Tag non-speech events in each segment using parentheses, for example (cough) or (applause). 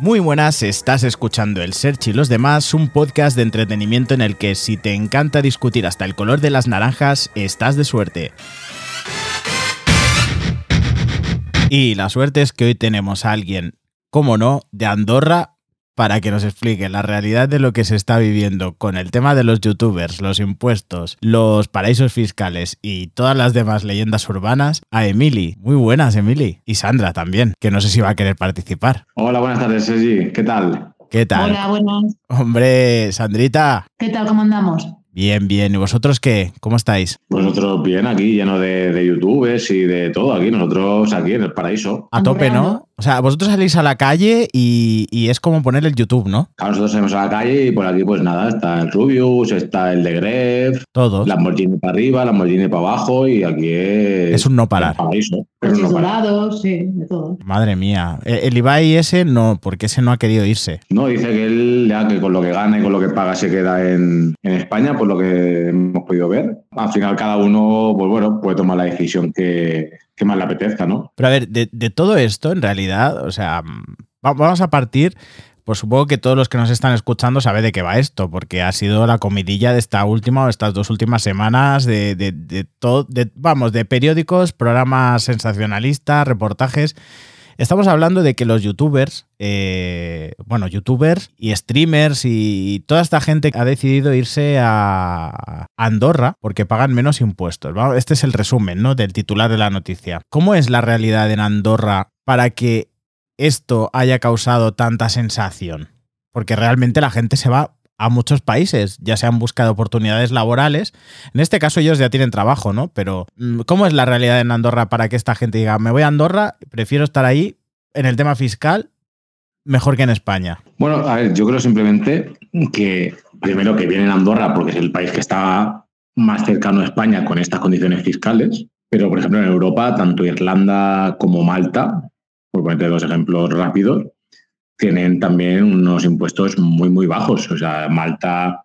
Muy buenas, estás escuchando El Search y los demás, un podcast de entretenimiento en el que si te encanta discutir hasta el color de las naranjas, estás de suerte. Y la suerte es que hoy tenemos a alguien, como no, de Andorra para que nos explique la realidad de lo que se está viviendo con el tema de los youtubers, los impuestos, los paraísos fiscales y todas las demás leyendas urbanas, a Emily. Muy buenas, Emily. Y Sandra también, que no sé si va a querer participar. Hola, buenas tardes, Sergi. ¿Qué tal? ¿Qué tal? Hola, buenas. Hombre, Sandrita. ¿Qué tal? ¿Cómo andamos? Bien, bien. ¿Y vosotros qué? ¿Cómo estáis? Nosotros bien aquí, lleno de, de youtubers y de todo aquí. Nosotros aquí en el paraíso. A tope, ¿no? O sea, vosotros salís a la calle y, y es como poner el YouTube, ¿no? Claro, nosotros salimos a la calle y por aquí pues nada, está el Rubius, está el de Gref, Todos. Lamborghini para arriba, Lamborghini para abajo y aquí es... Es un no parar. el paraíso. Es un Coches no parar. sí, de todo. Madre mía. Eh, El Ibai ese no, porque ese no ha querido irse. No, dice que él ya que con lo que gana y con lo que paga se queda en, en España, por lo que hemos podido ver. Al final cada uno, pues bueno, puede tomar la decisión que, que más le apetezca, ¿no? Pero a ver, de, todo esto, en realidad, o sea, mm, va- vamos a partir. Pues supongo que todos los que nos están escuchando saben de qué va esto, porque ha sido la comidilla de esta última o estas dos últimas semanas de, de, de todo, vamos, de periódicos, programas sensacionalistas, reportajes. Estamos hablando de que los youtubers, eh, bueno, youtubers y streamers y toda esta gente ha decidido irse a Andorra porque pagan menos impuestos. Este es el resumen ¿no? del titular de la noticia. ¿Cómo es la realidad en Andorra para que esto haya causado tanta sensación? Porque realmente la gente se va a muchos países, ya se han buscado oportunidades laborales. En este caso ellos ya tienen trabajo, ¿no? Pero mm, ¿cómo es la realidad en Andorra para que esta gente diga, me voy a Andorra, prefiero estar ahí en el tema fiscal mejor que en España? Bueno, a ver, yo creo simplemente que primero que viene en Andorra porque es el país que está más cercano a España con estas condiciones fiscales, pero por ejemplo en Europa, tanto Irlanda como Malta, por ponerte dos ejemplos rápidos, tienen también unos impuestos muy, muy bajos. O sea, Malta,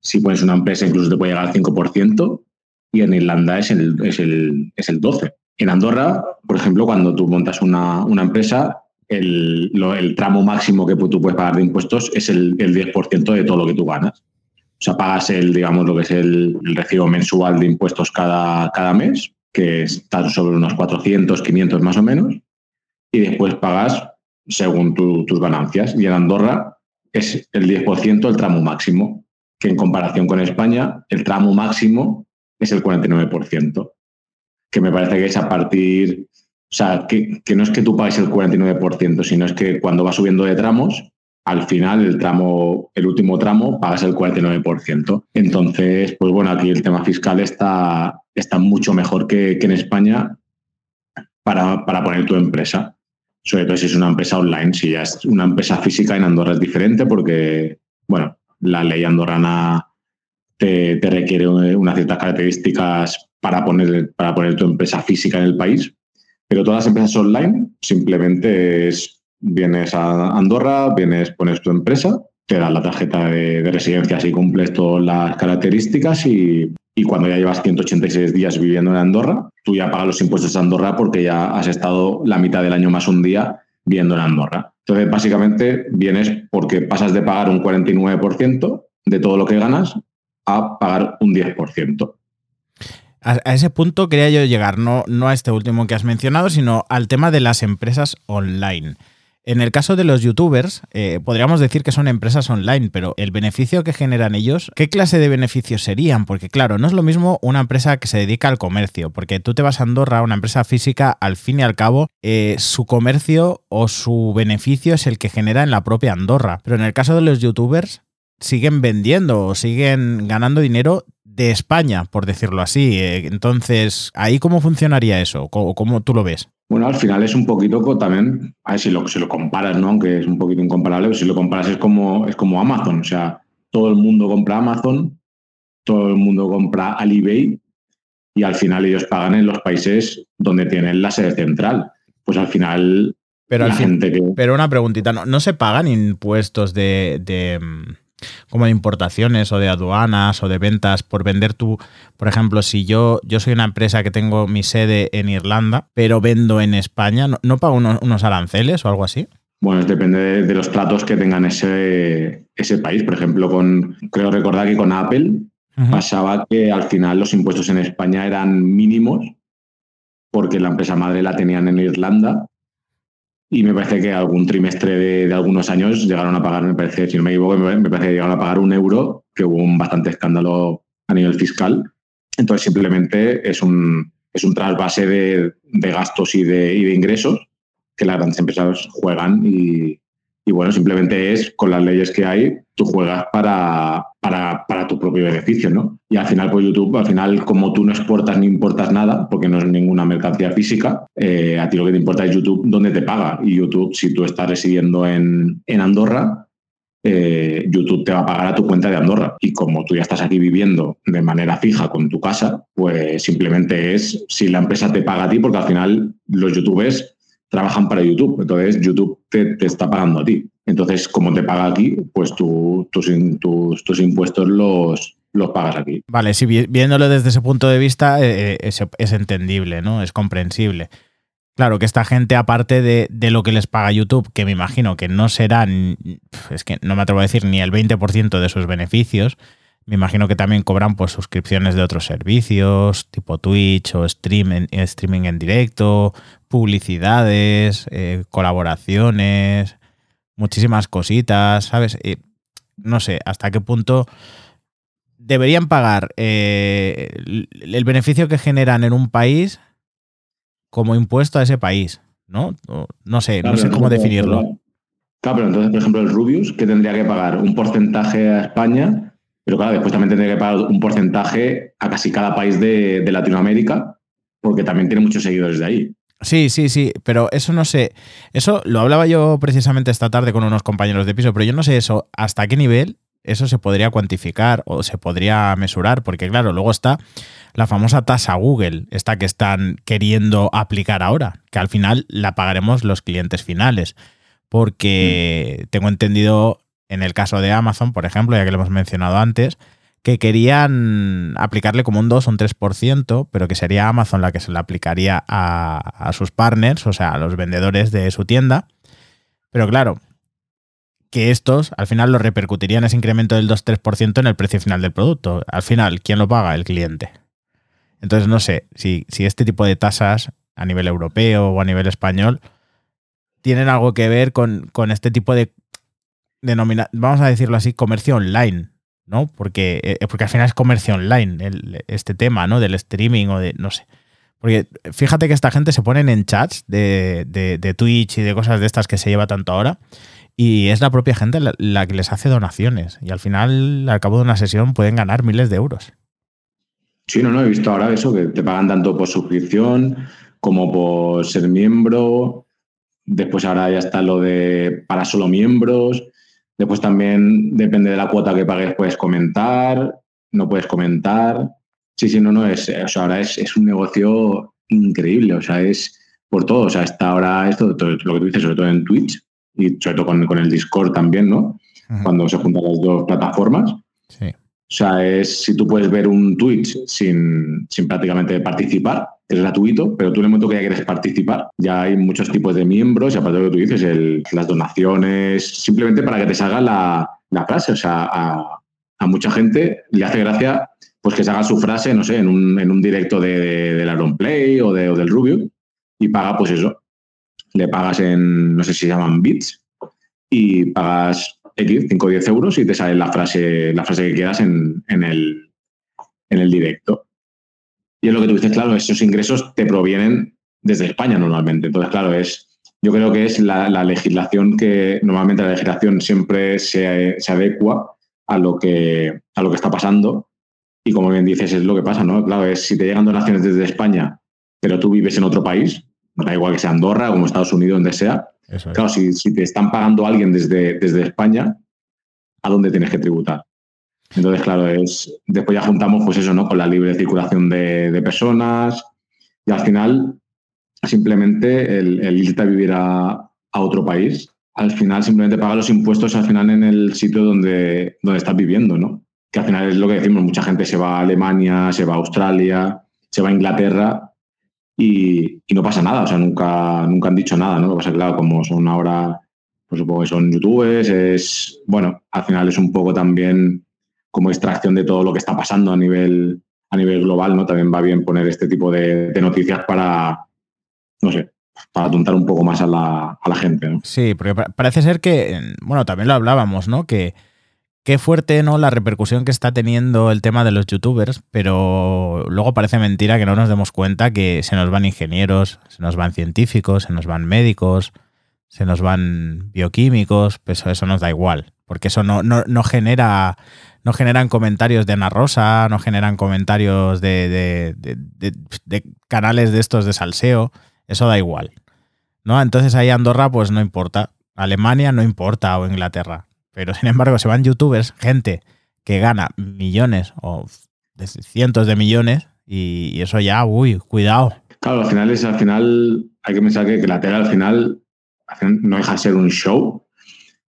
si pones una empresa, incluso te puede llegar al 5%, y en Irlanda es el, es el, es el 12%. En Andorra, por ejemplo, cuando tú montas una, una empresa, el, lo- el tramo máximo que tú puedes pagar de impuestos es el, el 10% de todo lo que tú ganas. O sea, pagas el, digamos, lo que es el, el recibo mensual de impuestos cada, cada mes, que está sobre unos 400, 500 más o menos, y después pagas según tu- tus ganancias. Y en Andorra es el 10% el tramo máximo, que en comparación con España, el tramo máximo es el 49%, que me parece que es a partir, o sea, que, que no es que tú pagues el 49%, sino es que cuando vas subiendo de tramos, al final el tramo, el último tramo, pagas el 49%. Entonces, pues bueno, aquí el tema fiscal está, está mucho mejor que, que en España para, para poner tu empresa. Sobre todo si es una empresa online, si ya es una empresa física en Andorra es diferente porque, bueno, la ley andorrana te, requiere unas ciertas características para poner, para poner tu empresa física en el país. Pero todas las empresas online simplemente es, vienes a Andorra, vienes, pones tu empresa, te dan la tarjeta de, de residencia si cumples todas las características y, y cuando ya llevas 186 días viviendo en Andorra, tú ya pagas los impuestos de Andorra porque ya has estado la mitad del año más un día viviendo en Andorra. Entonces, básicamente, vienes porque pasas de pagar un 49% de todo lo que ganas a pagar un 10%. A, a ese punto quería yo llegar, no, no a este último que has mencionado, sino al tema de las empresas online. En el caso de los youtubers, eh, podríamos decir que son empresas online, pero el beneficio que generan ellos, ¿qué clase de beneficios serían? Porque claro, no es lo mismo una empresa que se dedica al comercio, porque tú te vas a Andorra, una empresa física, al fin y al cabo, eh, su comercio o su beneficio es el que genera en la propia Andorra. Pero en el caso de los youtubers, siguen vendiendo o siguen ganando dinero de España, por decirlo así. Eh, Entonces, ¿ahí cómo funcionaría eso? ¿Cómo, cómo tú lo ves? Bueno, al final es un poquito co- también, a ver si lo, si lo comparas, ¿no? Aunque es un poquito incomparable, pero si lo comparas es como, es como Amazon. O sea, todo el mundo compra Amazon, todo el mundo compra Alibay y al final ellos pagan en los países donde tienen la sede central. Pues al final Pero, al fin, gente que... pero una preguntita, ¿no, no se pagan impuestos de, de, mm, como de importaciones o de aduanas o de ventas por vender tú, por ejemplo, si yo, yo soy una empresa que tengo mi sede en Irlanda, pero vendo en España, ¿no, no pago unos, unos aranceles o algo así? Bueno, depende de, de, los tratos que tengan ese, ese país. Por ejemplo, con creo recordar que con Apple uh -huh. pasaba que al final los impuestos en España eran mínimos porque la empresa madre la tenían en Irlanda y me parece que algún trimestre de, de, algunos años llegaron a pagar, me parece, si no me equivoco, me parece que llegaron a pagar un euro, que hubo un bastante escándalo a nivel fiscal. Entonces simplemente es un, es un trasvase de, de gastos y de, y de, ingresos que las grandes empresas juegan y, y, bueno, simplemente es con las leyes que hay, tú juegas para, para, para, tu propio beneficio, ¿no? Y al final, pues YouTube, al final, como tú no exportas ni importas nada, porque no es ninguna mercancía física, eh, a ti lo que te importa es YouTube dónde te paga. Y YouTube, si tú estás residiendo en, en Andorra, eh, YouTube te va a pagar a tu cuenta de Andorra. Y como tú ya estás aquí viviendo de manera fija con tu casa, pues simplemente es si la empresa te paga a ti, porque al final los youtubers trabajan para YouTube. Entonces, YouTube te, te está pagando a ti. Entonces, como te paga aquí, pues tú, tus, tus, tus impuestos los, los pagas aquí. Vale, sí, viéndolo desde ese punto de vista eh, es, es, entendible, ¿no? Es comprensible. Claro que esta gente, aparte de, de, lo que les paga YouTube, que me imagino que no serán, es que no me atrevo a decir ni el 20% de sus beneficios, me imagino que también cobran pues, suscripciones de otros servicios, tipo Twitch o stream streaming en directo, publicidades, eh, colaboraciones, muchísimas cositas, ¿sabes? Eh, no sé hasta qué punto deberían pagar eh, el beneficio que generan en un país como impuesto a ese país, ¿no? No sé, claro, no sé cómo definirlo. Claro, claro, pero entonces, por ejemplo, el Rubius, que tendría que pagar un porcentaje a España, pero claro, después también tendría que pagar un porcentaje a casi cada país de, de Latinoamérica, porque también tiene muchos seguidores de ahí. Sí, sí, sí, pero eso no sé. Eso lo hablaba yo precisamente esta tarde con unos compañeros de piso, pero yo no sé eso, hasta qué nivel eso se podría cuantificar o se podría mesurar, porque claro, luego está la famosa tasa Google, esta que están queriendo aplicar ahora, que al final la pagaremos los clientes finales, porque mm. tengo entendido en el caso de Amazon, por ejemplo, ya que lo hemos mencionado antes, que querían aplicarle como un 2 o un 3%, pero que sería Amazon la que se le aplicaría a, a sus partners, o sea, a los vendedores de su tienda. Pero claro, que estos al final lo repercutirían ese incremento del 2-3% en el precio final del producto. Al final, ¿quién lo paga? El cliente. Entonces, no sé si, si este tipo de tasas a nivel europeo o a nivel español tienen algo que ver con, con este tipo de vamos a decirlo así, comercio online, ¿no? Porque, eh, porque al final es comercio online el, este tema, ¿no? Del streaming o de, no sé. Porque fíjate que esta gente se ponen en chats de, de, de Twitch y de cosas de estas que se lleva tanto ahora y es la propia gente la, la, que les hace donaciones. Y al final, al cabo de una sesión, pueden ganar miles de euros. Sí, no, no, he visto ahora eso, que te pagan tanto por suscripción como por ser miembro. Después ahora ya está lo de para solo miembros. Después también depende de la cuota que pagues, puedes comentar, no puedes comentar. Sí, sí, no, no, es, o sea, ahora es, es un negocio increíble, o sea, es por todo. O sea, está ahora esto, todo, lo que tú dices, sobre todo en Twitch, y sobre todo con, con el Discord también, ¿no? Cuando se juntan las dos plataformas. Sí. O sea, es si tú puedes ver un Twitch sin, sin prácticamente participar, es gratuito, pero tú en el momento que ya quieres participar, ya hay muchos tipos de miembros y aparte de lo que tú dices, el, las donaciones, simplemente para que te salga la, la frase. O sea, a, mucha gente le hace gracia pues que se haga su frase, no sé, en un, en un directo de, de, del Iron Play o, de, o del Rubio y paga pues eso, le pagas en, no sé si se llaman bits, y pagas X, 5 o 10 euros y te sale la frase, la frase que quieras en, en, el, en el directo. Y es lo que tú dices, claro, esos ingresos te provienen desde España normalmente. Entonces, claro, es, yo creo que es la, la legislación que normalmente la legislación siempre se, se, adecua a lo, que, a lo que está pasando. Y como bien dices, es lo que pasa, ¿no? Claro, es si te llegan donaciones desde España, pero tú vives en otro país, da igual que sea Andorra, como Estados Unidos, donde sea. Claro, si, te están pagando alguien desde, desde España, ¿a dónde tienes que tributar? Entonces, claro, es después ya juntamos pues eso, ¿no? Con la libre circulación de, de personas y al final simplemente el, el irte a vivir a, a, otro país, al final simplemente paga los impuestos al final en el sitio donde, donde estás viviendo, ¿no? Que al final es lo que decimos, mucha gente se va a Alemania, se va a Australia, se va a Inglaterra y, no pasa nada, o sea, nunca, nunca han dicho nada, ¿no? Lo que pasa claro, como son ahora pues supongo que son youtubers, es, bueno, al final es un poco también como extracción de todo lo que está pasando a nivel, a nivel global, ¿no? También va bien poner este tipo de, de noticias para, no sé, para atuntar un poco más a la, a la gente. ¿no? Sí, porque parece ser que, bueno, también lo hablábamos, ¿no? Que qué fuerte, ¿no? La repercusión que está teniendo el tema de los youtubers, pero luego parece mentira que no nos demos cuenta que se nos van ingenieros, se nos van científicos, se nos van médicos, se nos van bioquímicos, pues eso nos da igual, porque eso no, no, no genera no generan comentarios de Ana Rosa, no generan comentarios de, de, de, de, canales de estos de salseo, eso da igual. ¿no? Entonces ahí Andorra pues no importa, Alemania no importa o Inglaterra, pero sin embargo se van youtubers, gente que gana millones o cientos de millones y, y eso ya, uy, cuidado. Claro, al final es, al final hay que pensar que, la tele al final, al final no deja de ser un show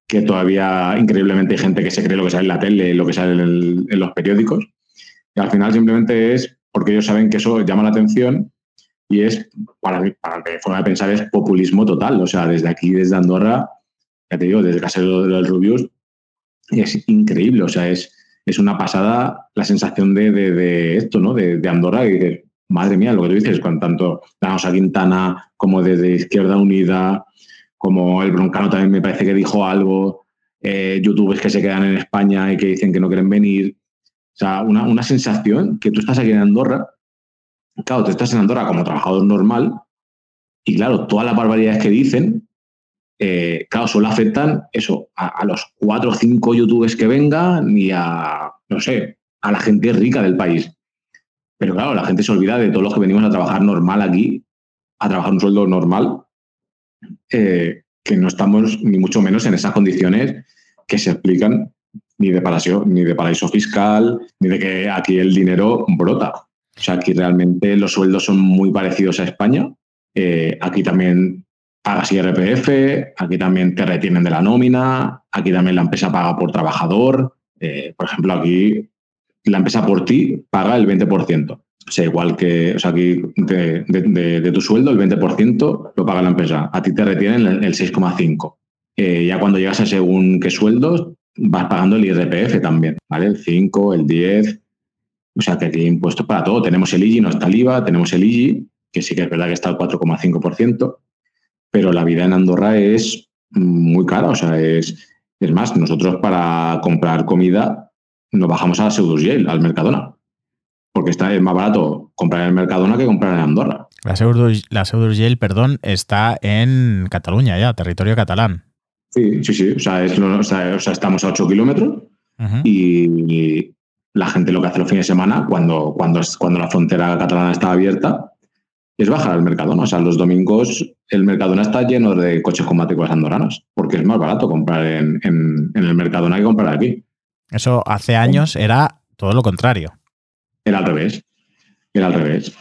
que todavía increíblemente hay gente que se cree lo que sale en la tele, lo que sale en, el, en, los periódicos. Y al final simplemente es porque ellos saben que eso llama la atención y es, para mí, para mi forma de pensar, es populismo total. O sea, desde aquí, desde Andorra, ya te digo, desde Casero de los Rubius, es increíble. O sea, es, es una pasada la sensación de, de, esto, ¿no? De, de Andorra, y dices, madre mía, lo que tú dices, con tanto Danosa Quintana como desde Izquierda Unida, como el broncano también me parece que dijo algo, eh, youtubers que se quedan en España y que dicen que no quieren venir. O sea, una, una, sensación que tú estás aquí en Andorra, claro, tú estás en Andorra como trabajador normal y claro, todas las barbaridades que dicen, eh, claro, solo afectan eso, a, los cuatro o cinco youtubers que vengan y a, no sé, a la gente rica del país. Pero claro, la gente se olvida de todos los que venimos a trabajar normal aquí, a trabajar un sueldo normal eh, que no estamos ni mucho menos en esas condiciones que se explican ni de paraíso, ni de paraíso fiscal, ni de que aquí el dinero brota. O sea, aquí realmente los sueldos son muy parecidos a España. Eh, aquí también pagas IRPF, aquí también te retienen de la nómina, aquí también la empresa paga por trabajador. Eh, por ejemplo, aquí la empresa por ti paga el 20%. O sea, igual que, o sea, aquí de, tu sueldo, el 20% lo paga la empresa. A ti te retienen el, el 6,5%. Eh, ya cuando llegas a según qué sueldos, vas pagando el IRPF también, ¿vale? El 5, el 10. O sea, que aquí hay impuestos para todo. Tenemos el IGI, no está el IVA, tenemos el IGI, que sí que es verdad que está al 4,5%, pero la vida en Andorra es muy cara. O sea, es, es más, nosotros para comprar comida nos bajamos a la Seudurgel, al Mercadona porque está, es más barato comprar en el Mercadona que comprar en Andorra. La Seudurgel, perdón, está en Cataluña ya, territorio catalán. Sí, sí, sí. O sea, es, o sea, o sea estamos a 8 kilómetros uh -huh. y la gente lo que hace los fines de semana, cuando, cuando, cuando la frontera catalana está abierta, es bajar al Mercadona. O sea, los domingos el Mercadona está lleno de coches con matrículas andorranas, porque es más barato comprar en, en, en el Mercadona que comprar aquí. Eso hace años era todo lo contrario. Era al revés. Era al revés.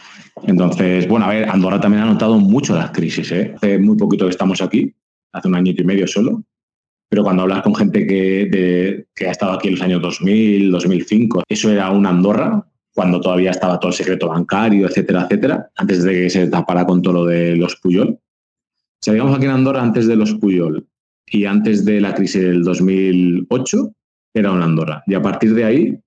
Entonces, bueno, a ver, Andorra también ha notado mucho las crisis. ¿eh? Hace muy poquito que estamos aquí, hace un añito y medio solo. Pero cuando hablas con gente que, de, que ha estado aquí en los años 2000, 2005, eso era una Andorra, cuando todavía estaba todo el secreto bancario, etcétera, etcétera, antes de que se tapara con todo lo de los Puyol. O sea, digamos aquí en Andorra, antes de los Puyol y antes de la crisis del 2008, era una Andorra. Y a partir de ahí,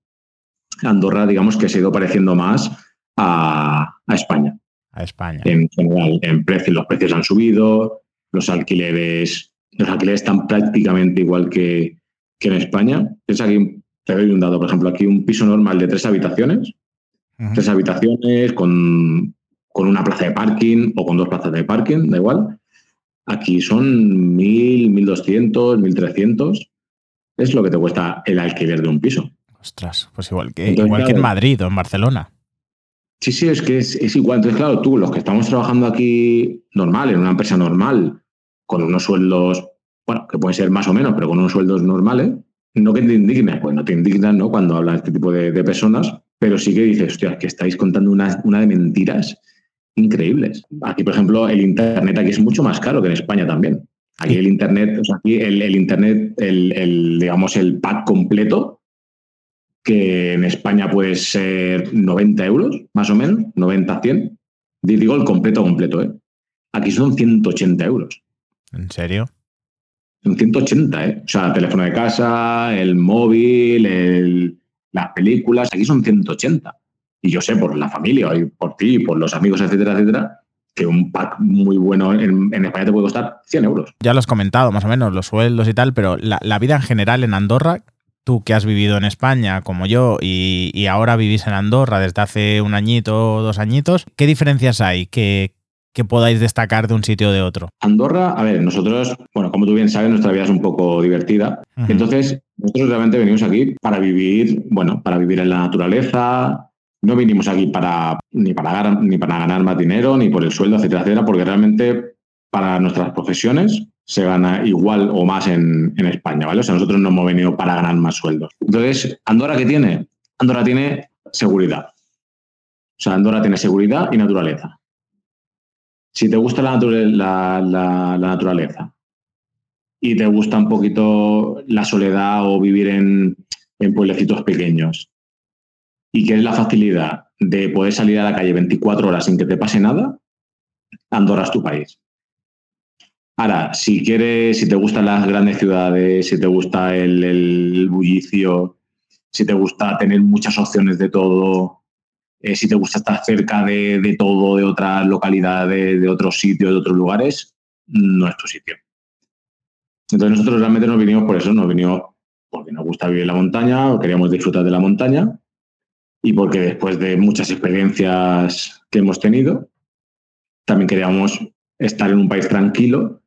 Andorra, digamos que se ha ido pareciendo más a, a España. A España. En general, en precios, los precios han subido, los alquileres, los alquileres están prácticamente igual que, que en España. Es aquí, te doy un dato, por ejemplo, aquí un piso normal de tres habitaciones, uh -huh. tres habitaciones con, con una plaza de parking o con dos plazas de parking, da igual. Aquí son 1.000, 1.200, 1.300. Es lo que te cuesta el alquiler de un piso. Ostras, pues igual que, Entonces, igual claro, que en Madrid o en Barcelona. Sí, sí, es que es, es, igual. Entonces, claro, tú, los que estamos trabajando aquí normal, en una empresa normal, con unos sueldos, bueno, que pueden ser más o menos, pero con unos sueldos normales, no que te indignes, pues no te indignas, ¿no? Cuando hablan este tipo de, de, personas, pero sí que dices, hostia, que estáis contando una, una de mentiras increíbles. Aquí, por ejemplo, el Internet aquí es mucho más caro que en España también. Aquí el Internet, o sea, aquí el, el Internet, el, el, digamos, el pack completo que en España puede ser 90 euros, más o menos, 90, 100. Digo el completo, completo, ¿eh? Aquí son 180 euros. ¿En serio? Son 180, ¿eh? O sea, teléfono de casa, el móvil, el- las películas, aquí son 180. Y yo sé por la familia, y por ti, por los amigos, etcétera, etcétera, que un pack muy bueno en, España te puede costar 100 euros. Ya lo has comentado, más o menos, los sueldos y tal, pero la, vida en general en Andorra, tú que has vivido en España como yo y, y ahora vivís en Andorra desde hace un añito dos añitos, ¿qué diferencias hay que, que podáis destacar de un sitio o de otro? Andorra, a ver, nosotros, bueno, como tú bien sabes, nuestra vida es un poco divertida. Entonces, nosotros realmente venimos aquí para vivir, bueno, para vivir en la naturaleza. No vinimos aquí para ni para ganar, ni para ganar más dinero, ni por el sueldo, etcétera, etcétera, porque realmente para nuestras profesiones se gana igual o más en, en España, ¿vale? O sea, nosotros no hemos venido para ganar más sueldos. Entonces, ¿Andorra qué tiene? Andorra tiene seguridad. O sea, Andorra tiene seguridad y naturaleza. Si te gusta la, naturaleza y te gusta un poquito la soledad o vivir en, en pueblecitos pequeños y quieres la facilidad de poder salir a la calle 24 horas sin que te pase nada, Andorra es tu país. Ahora, si quieres, si te gustan las grandes ciudades, si te gusta el bullicio, si te gusta tener muchas opciones de todo, eh, si te gusta estar cerca de, de todo, de otras localidades, de otros sitios, de otros lugares, no es tu sitio. Entonces nosotros realmente nos vinimos por eso, nos vinimos porque nos gusta vivir en la montaña, o queríamos disfrutar de la montaña y porque después de muchas experiencias que hemos tenido, también queríamos estar en un país tranquilo,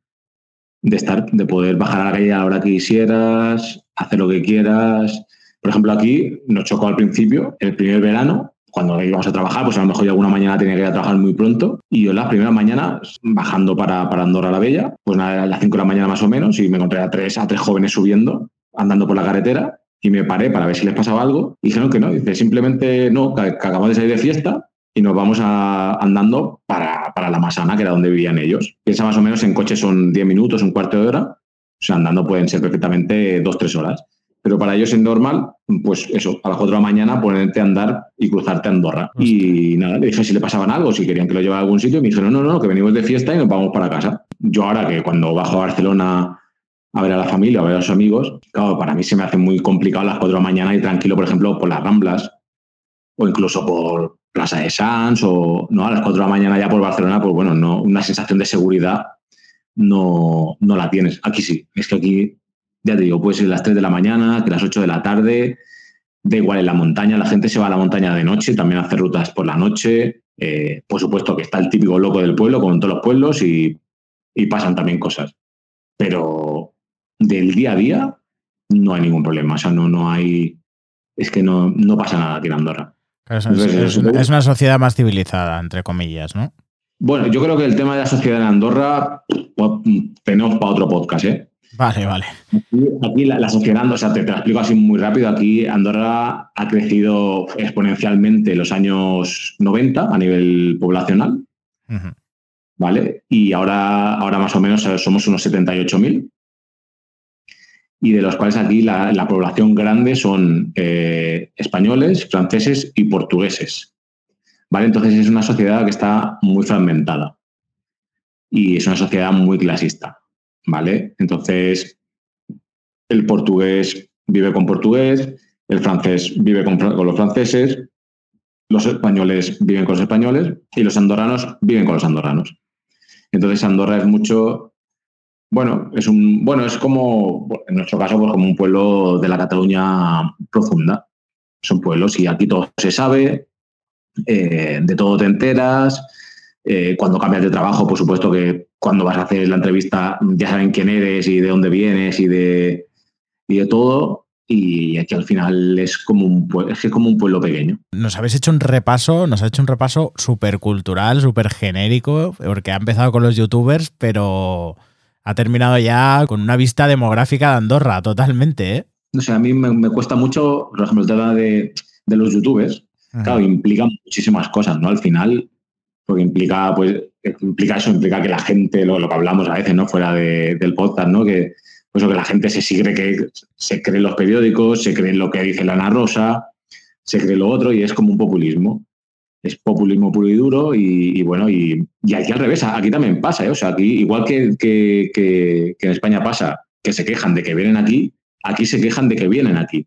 de estar, de poder bajar a la calle a la hora que quisieras, hacer lo que quieras. Por ejemplo, aquí nos chocó al principio, el primer verano, cuando íbamos a trabajar, pues a lo mejor yo alguna mañana tenía que ir a trabajar muy pronto. Y yo las primeras mañanas, bajando para, para Andorra la Bella, pues a las 5 de la mañana más o menos, y me encontré a tres, a tres jóvenes subiendo, andando por la carretera, y me paré para ver si les pasaba algo. Y dijeron que no, dice simplemente no, que, que acabamos de salir de fiesta y nos vamos a- andando para, para la Masana, que era donde vivían ellos. Piensa más o menos en coche son 10 minutos, un cuarto de hora. O sea, andando pueden ser perfectamente dos, tres horas. Pero para ellos es normal, pues eso, a las 4 de la mañana ponerte a andar y cruzarte a Andorra. Y nada, le dije si le pasaban algo, si querían que lo llevara a algún sitio, y me dijeron, no, no, no, que venimos de fiesta y nos vamos para casa. Yo ahora que cuando bajo a Barcelona a ver a la familia, a ver a los amigos, claro, para mí se me hace muy complicado a las 4 de la mañana ir tranquilo, por ejemplo, por las Ramblas o incluso por Plaza de Sanz o no a las 4 de la mañana ya por Barcelona, pues bueno, no, una sensación de seguridad no, no la tienes. Aquí sí, es que aquí, ya te digo, puede ser las 3 de la mañana, que las 8 de la tarde, da igual en la montaña, la gente se va a la montaña de noche, también hace rutas por la noche, eh, por supuesto que está el típico loco del pueblo, como en todos los pueblos, y, y pasan también cosas. Pero del día a día no hay ningún problema, o sea, no, no hay, es que no, no pasa nada aquí en Andorra. Claro, es, Entonces, es- una sociedad más civilizada, entre comillas, ¿no? Bueno, yo creo que el tema de la sociedad en Andorra tenemos para otro podcast, ¿eh? Vale, vale. Aquí, aquí la, la sociedad, o sea, te, te lo explico así muy rápido. Aquí Andorra ha crecido exponencialmente en los años 90 a nivel poblacional. ¿vale? Y ahora, ahora más o menos eh, somos unos 78.000. Y de los cuales aquí la, la población grande son eh, españoles, franceses y portugueses. ¿Vale? Entonces es una sociedad que está muy fragmentada. Y es una sociedad muy clasista. ¿Vale? Entonces, el portugués vive con portugués, el francés vive con, los franceses, los españoles viven con los españoles y los andorranos viven con los andorranos. Entonces Andorra es mucho, bueno, es un, bueno, es como, en nuestro caso, pues como un pueblo de la Cataluña profunda. Son pueblos y aquí todo se sabe, eh, de todo te enteras. Eh, cuando cambias de trabajo, por supuesto que cuando vas a hacer la entrevista ya saben quién eres y de dónde vienes y de, y de todo. Y aquí al final es como un, es que es como un pueblo pequeño. Nos habéis hecho un repaso, nos ha hecho un repaso súper cultural, súper genérico, porque ha empezado con los youtubers, pero ha terminado ya con una vista demográfica de Andorra, totalmente, ¿eh? No sé, a mí me, me cuesta mucho, por ejemplo, el tema de, de los youtubers, claro, implica muchísimas cosas, ¿no? Al final, porque implica, pues, implica eso, implica que la gente, lo, que hablamos a veces, ¿no? Fuera de- del podcast, ¿no? Que, pues, que la gente se sigue que se cree los periódicos, se cree lo que dice la Ana Rosa, se cree lo otro y es como un populismo. Es populismo puro y duro y, bueno, y, y aquí al revés, aquí también pasa, ¿eh? O sea, aquí, igual que- que- que en España pasa, que se quejan de que vienen aquí, aquí se quejan de que vienen aquí.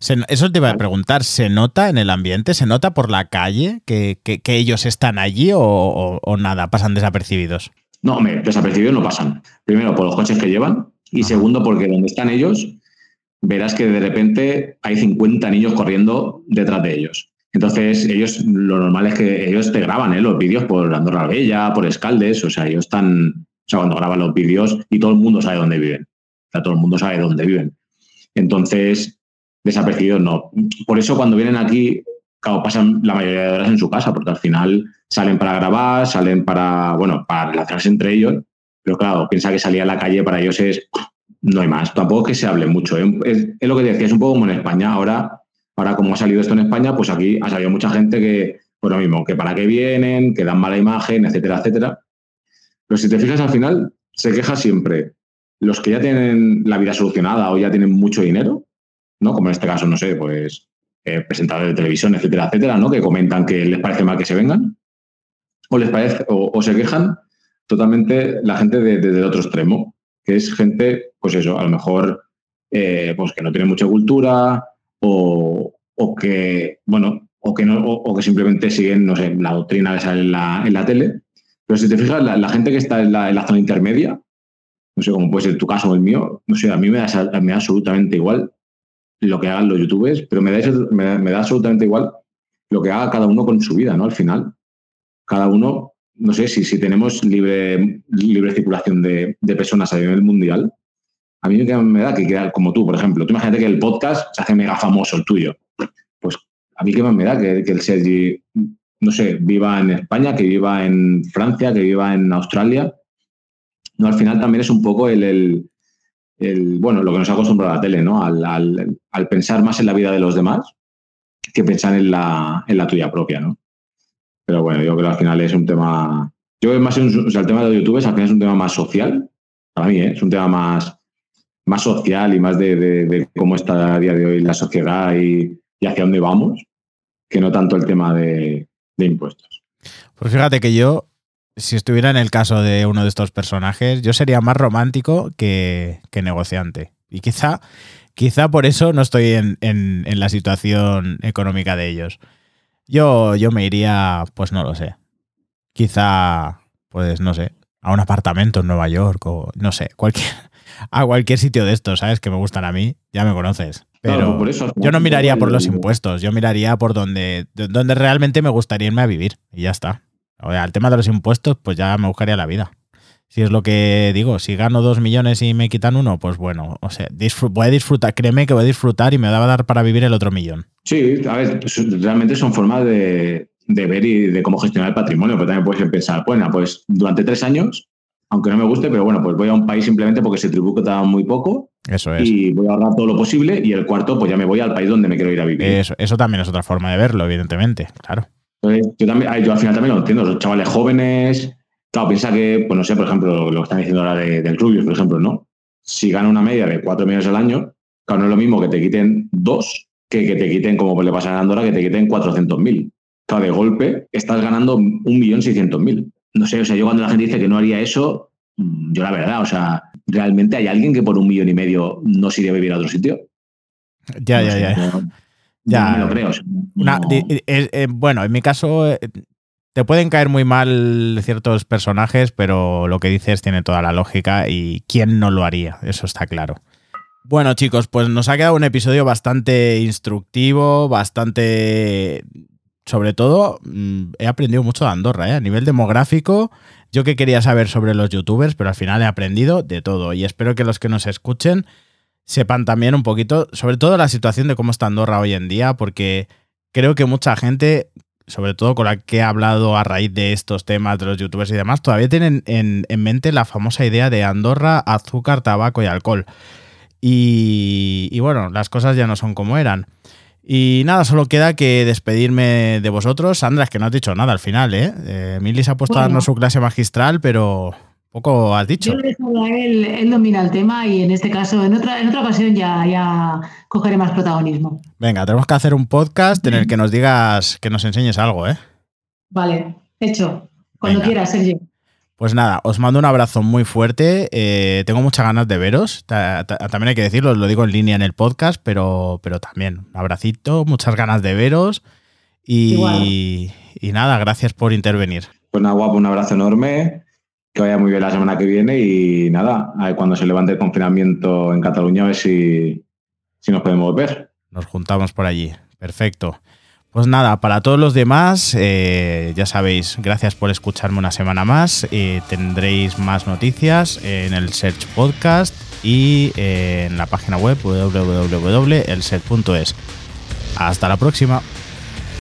Eso te iba a preguntar, ¿se nota en el ambiente, se nota por la calle que, ellos están allí o, nada, pasan desapercibidos? No, hombre, desapercibidos no pasan. Primero, por los coches que llevan y segundo, porque donde están ellos, verás que de repente hay 50 niños corriendo detrás de ellos. Entonces, ellos, lo normal es que ellos te graban ¿eh? los vídeos por Andorra Bella, por Escaldes, o sea, ellos están, o sea, cuando graban los vídeos y todo el mundo sabe dónde viven. O sea, todo el mundo sabe dónde viven. Entonces, desapercibidos no. Por eso cuando vienen aquí, claro, pasan la mayoría de horas en su casa, porque al final salen para grabar, salen para, bueno, para relacionarse entre ellos, pero claro, piensa que salir a la calle para ellos es, no hay más, tampoco es que se hable mucho. ¿eh? Es, lo que decía, es un poco como en España. Ahora Ahora, como ha salido esto en España, pues aquí ha salido mucha gente que, pues lo mismo, que para qué vienen, que dan mala imagen, etcétera, etcétera. Pero si te fijas al final, se queja siempre los que ya tienen la vida solucionada o ya tienen mucho dinero, ¿no? Como en este caso, no sé, pues eh, presentadores de televisión, etcétera, etcétera, ¿no? Que comentan que les parece mal que se vengan. O les parece, o, se quejan totalmente la gente desde de, otro extremo, que es gente, pues eso, a lo mejor eh, pues que no tiene mucha cultura, o, que, bueno, o que, no, o, que simplemente siguen, no sé, la doctrina que sale en la, en la tele. Pero si te fijas, la, gente que está en la, en la, zona intermedia, no sé cómo puede ser tu caso o el mío, no sé, a mí me da, me da absolutamente igual lo que hagan los youtubers, pero me da, me, da absolutamente igual lo que haga cada uno con su vida, ¿no? Al final, cada uno, no sé, si, si tenemos libre, libre circulación de, personas a nivel mundial, a mí me da que queda como tú, por ejemplo. Tú imagínate que el podcast se hace mega famoso, el tuyo. Pues a mí qué más me da que, el Sergi, no sé, viva en España, que viva en Francia, que viva en Australia. No, al final también es un poco el, bueno, lo que nos ha acostumbrado la tele, ¿no? Al, pensar más en la vida de los demás que pensar en la, en la tuya propia, ¿no? Pero bueno, yo creo que al final es un tema. Yo creo que más o sea, el tema de los youtubers al final es un tema más social, para mí, ¿eh? es un tema más, más social y más de, cómo está a día de hoy la sociedad y, hacia dónde vamos, que no tanto el tema de, impuestos. Pues fíjate que yo, si estuviera en el caso de uno de estos personajes, yo sería más romántico que, negociante. Y quizá, quizá por eso no estoy en, la situación económica de ellos. Yo, yo me iría, pues no lo sé. Quizá, pues no sé, a un apartamento en Nueva York o no sé, cualquier, (laughs) a cualquier sitio de estos, ¿sabes? Que me gustan a mí, ya me conoces. Pero yo no miraría por los impuestos, yo miraría por donde, donde realmente me gustaría irme a vivir y ya está. O sea, el tema de los impuestos, pues ya me buscaría la vida. Si es lo que digo, si gano dos millones y me quitan uno, pues bueno, o sea, voy a disfrutar, créeme que voy a disfrutar y me va a dar para vivir el otro millón. Sí, a ver, realmente son formas de, de ver y de cómo gestionar el patrimonio, pero también puedes pensar, bueno, pues durante tres años aunque no me guste, pero bueno, pues voy a un país simplemente porque se tributa muy poco. Eso es. Y voy a ahorrar todo lo posible. Y el cuarto, pues ya me voy al país donde me quiero ir a vivir. Eso, eso también es otra forma de verlo, evidentemente, claro. Yo, también, yo al final también lo entiendo. Los chavales jóvenes, claro, piensa que, pues no sé, por ejemplo, lo que están diciendo ahora del Rubius, por ejemplo, ¿no? Si gana una media de 4 millones al año, claro, no es lo mismo que te quiten dos que que te quiten, como le pasa a Andorra, que te quiten 400.000. Claro, de golpe estás ganando 1.600.000 no sé, o sea, yo cuando la gente dice que no haría eso, mm, yo la verdad, o sea, ¿realmente hay alguien que por un millón y medio no se iría a vivir a otro sitio? Ya, ya, ya. Ya. me lo creo. bueno, en mi caso, eh, te pueden caer muy mal ciertos personajes, pero lo que dices tiene toda la lógica y quién no lo haría, eso está claro. Bueno, chicos, pues nos ha quedado un episodio bastante instructivo, bastante sobre todo, mm, he aprendido mucho de Andorra, ¿eh? a nivel demográfico. Yo que quería saber sobre los youtubers, pero al final he aprendido de todo. Y espero que los que nos escuchen sepan también un poquito, sobre todo la situación de cómo está Andorra hoy en día, porque creo que mucha gente, sobre todo con la que he hablado a raíz de estos temas de los youtubers y demás, todavía tienen en, en mente la famosa idea de Andorra, azúcar, tabaco y alcohol. Y, y bueno, las cosas ya no son como eran. Y nada, solo queda que despedirme de vosotros. Sandra, es que no has dicho nada al final, ¿eh? eh Mili se ha puesto a darnos su clase magistral, pero poco has dicho. Yo él, él domina el tema y en este caso, en otra, en otra ocasión ya, ya cogeré más protagonismo. Venga, tenemos que hacer un podcast en el que nos digas, que nos enseñes algo, ¿eh? Vale, hecho. Cuando quieras, Sergio. Pues nada, os mando un abrazo muy fuerte. Eh, tengo muchas ganas de veros. también hay que decirlo, lo digo en línea en el podcast, pero, pero también un abracito, muchas ganas de veros. Y, y nada, gracias por intervenir. Pues nada, guapo, un abrazo enorme. Que vaya muy bien la semana que viene y nada, cuando se levante el confinamiento en Cataluña, a ver si, si nos podemos ver. Nos juntamos por allí. Perfecto. Pues nada, para todos los demás, eh, ya sabéis, gracias por escucharme una semana más. Eh, tendréis más noticias en el Search Podcast y en la página web www.elset.es. Hasta la próxima.